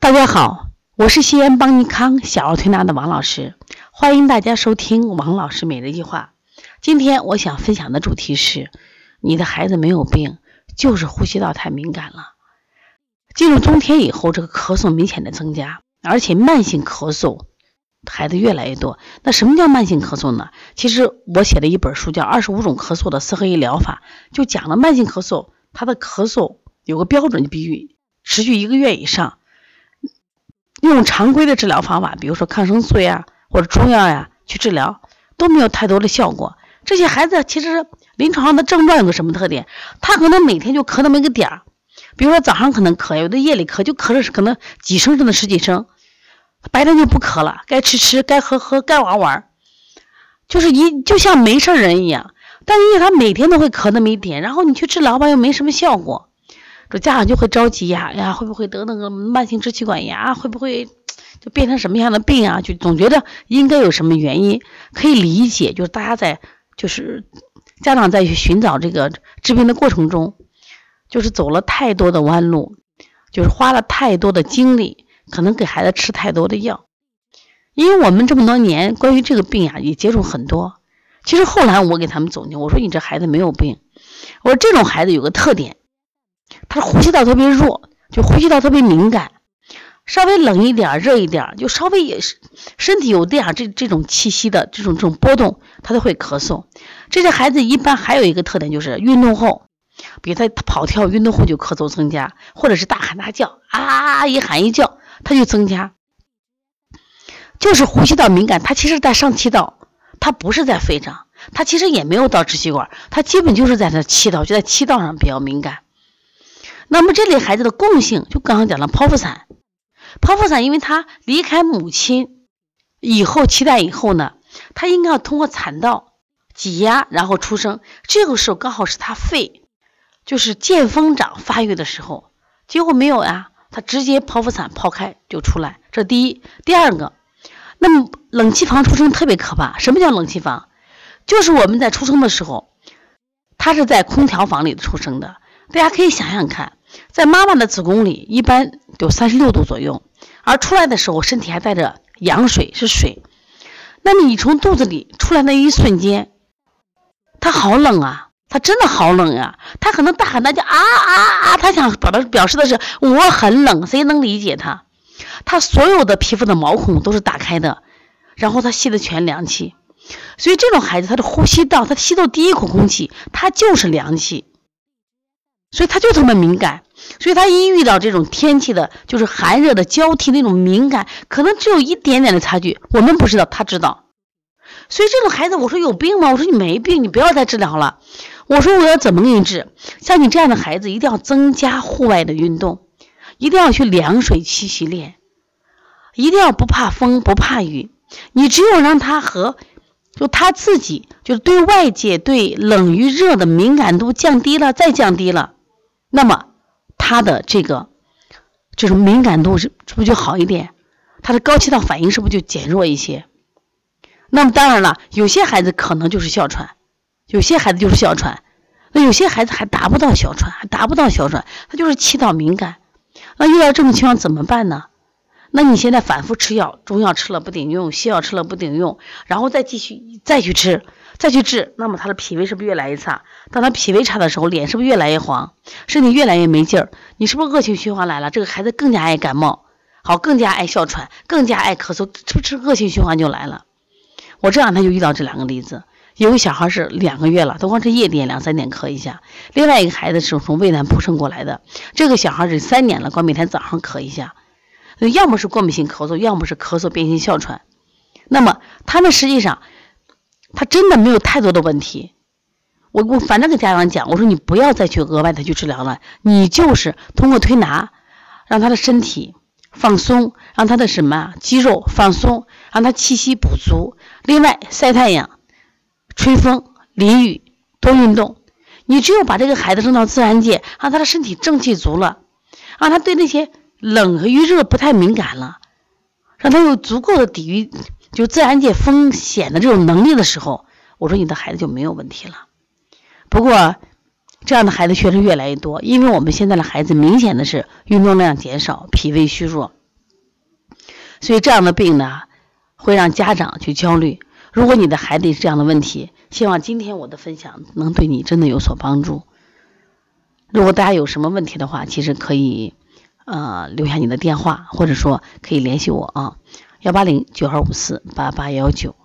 大家好，我是西安邦尼康小儿推拿的王老师，欢迎大家收听王老师每日一句话。今天我想分享的主题是：你的孩子没有病，就是呼吸道太敏感了。进入冬天以后，这个咳嗽明显的增加，而且慢性咳嗽孩子越来越多。那什么叫慢性咳嗽呢？其实我写了一本书叫《二十五种咳嗽的四合一疗法》，就讲了慢性咳嗽，它的咳嗽有个标准，就必须持续一个月以上。用常规的治疗方法，比如说抗生素呀或者中药呀去治疗，都没有太多的效果。这些孩子其实临床上的症状有个什么特点？他可能每天就咳那么一个点儿，比如说早上可能咳，有的夜里咳，就咳着可能几声甚至十几声，白天就不咳了，该吃吃，该喝喝，该玩玩，就是一就像没事人一样。但因为他每天都会咳那么一点，然后你去治疗吧，又没什么效果。这家长就会着急呀，呀，会不会得那个慢性支气管炎啊？会不会就变成什么样的病啊？就总觉得应该有什么原因，可以理解。就是大家在，就是家长在去寻找这个治病的过程中，就是走了太多的弯路，就是花了太多的精力，可能给孩子吃太多的药。因为我们这么多年关于这个病啊，也接触很多。其实后来我给他们总结，我说你这孩子没有病，我说这种孩子有个特点。他呼吸道特别弱，就呼吸道特别敏感，稍微冷一点、热一点，就稍微也是身体有点这这种气息的这种这种波动，他都会咳嗽。这些孩子一般还有一个特点就是运动后，比如他跑跳运动后就咳嗽增加，或者是大喊大叫啊一喊一叫他就增加，就是呼吸道敏感。他其实在上气道，他不是在肺上，他其实也没有到支气管，他基本就是在那气道，就在气道上比较敏感。那么这类孩子的共性，就刚刚讲了剖腹产，剖腹产，因为他离开母亲以后脐带以后呢，他应该要通过产道挤压然后出生，这个时候刚好是他肺就是见风长发育的时候，结果没有呀，他直接剖腹产剖开就出来，这第一，第二个，那么冷气房出生特别可怕，什么叫冷气房？就是我们在出生的时候，他是在空调房里出生的，大家可以想想看。在妈妈的子宫里，一般有三十六度左右，而出来的时候，身体还带着羊水，是水。那你从肚子里出来那一瞬间，他好冷啊，他真的好冷呀，他可能大喊大叫啊啊啊，他想表达表示的是我很冷，谁能理解他？他所有的皮肤的毛孔都是打开的，然后他吸的全凉气，所以这种孩子他的呼吸道，他吸到第一口空气，他就是凉气。所以他就这么敏感，所以他一遇到这种天气的，就是寒热的交替那种敏感，可能只有一点点的差距，我们不知道，他知道。所以这种孩子，我说有病吗？我说你没病，你不要再治疗了。我说我要怎么给你治？像你这样的孩子，一定要增加户外的运动，一定要去凉水器洗练，一定要不怕风不怕雨。你只有让他和就他自己，就是对外界对冷与热的敏感度降低了，再降低了。那么他的这个这种敏感度是是不是就好一点？他的高气道反应是不是就减弱一些？那么当然了，有些孩子可能就是哮喘，有些孩子就是哮喘，那有些孩子还达不到哮喘，还达不到哮喘，他就是气道敏感。那遇到这种情况怎么办呢？那你现在反复吃药，中药吃了不顶用，西药吃了不顶用，然后再继续再去吃。再去治，那么他的脾胃是不是越来越差？当他脾胃差的时候，脸是不是越来越黄，身体越来越没劲儿？你是不是恶性循环来了？这个孩子更加爱感冒，好，更加爱哮喘，更加爱咳嗽，是不是恶性循环就来了？我这两天就遇到这两个例子，有个小孩是两个月了，他光是夜点两三点咳一下；另外一个孩子是从渭南扑生过来的，这个小孩是三年了，光每天早上咳一下，要么是过敏性咳嗽，要么是咳嗽变性哮喘。那么他们实际上。他真的没有太多的问题，我我反正跟家长讲，我说你不要再去额外的去治疗了，你就是通过推拿，让他的身体放松，让他的什么肌肉放松，让他气息补足。另外晒太阳、吹风、淋雨、多运动。你只有把这个孩子扔到自然界，让他的身体正气足了，让他对那些冷和预热不太敏感了，让他有足够的抵御就自然界风险的这种能力的时候，我说你的孩子就没有问题了。不过，这样的孩子确实越来越多，因为我们现在的孩子明显的是运动量减少、脾胃虚弱，所以这样的病呢，会让家长去焦虑。如果你的孩子有这样的问题，希望今天我的分享能对你真的有所帮助。如果大家有什么问题的话，其实可以。呃，留下你的电话，或者说可以联系我啊，幺八零九二五四八八幺九。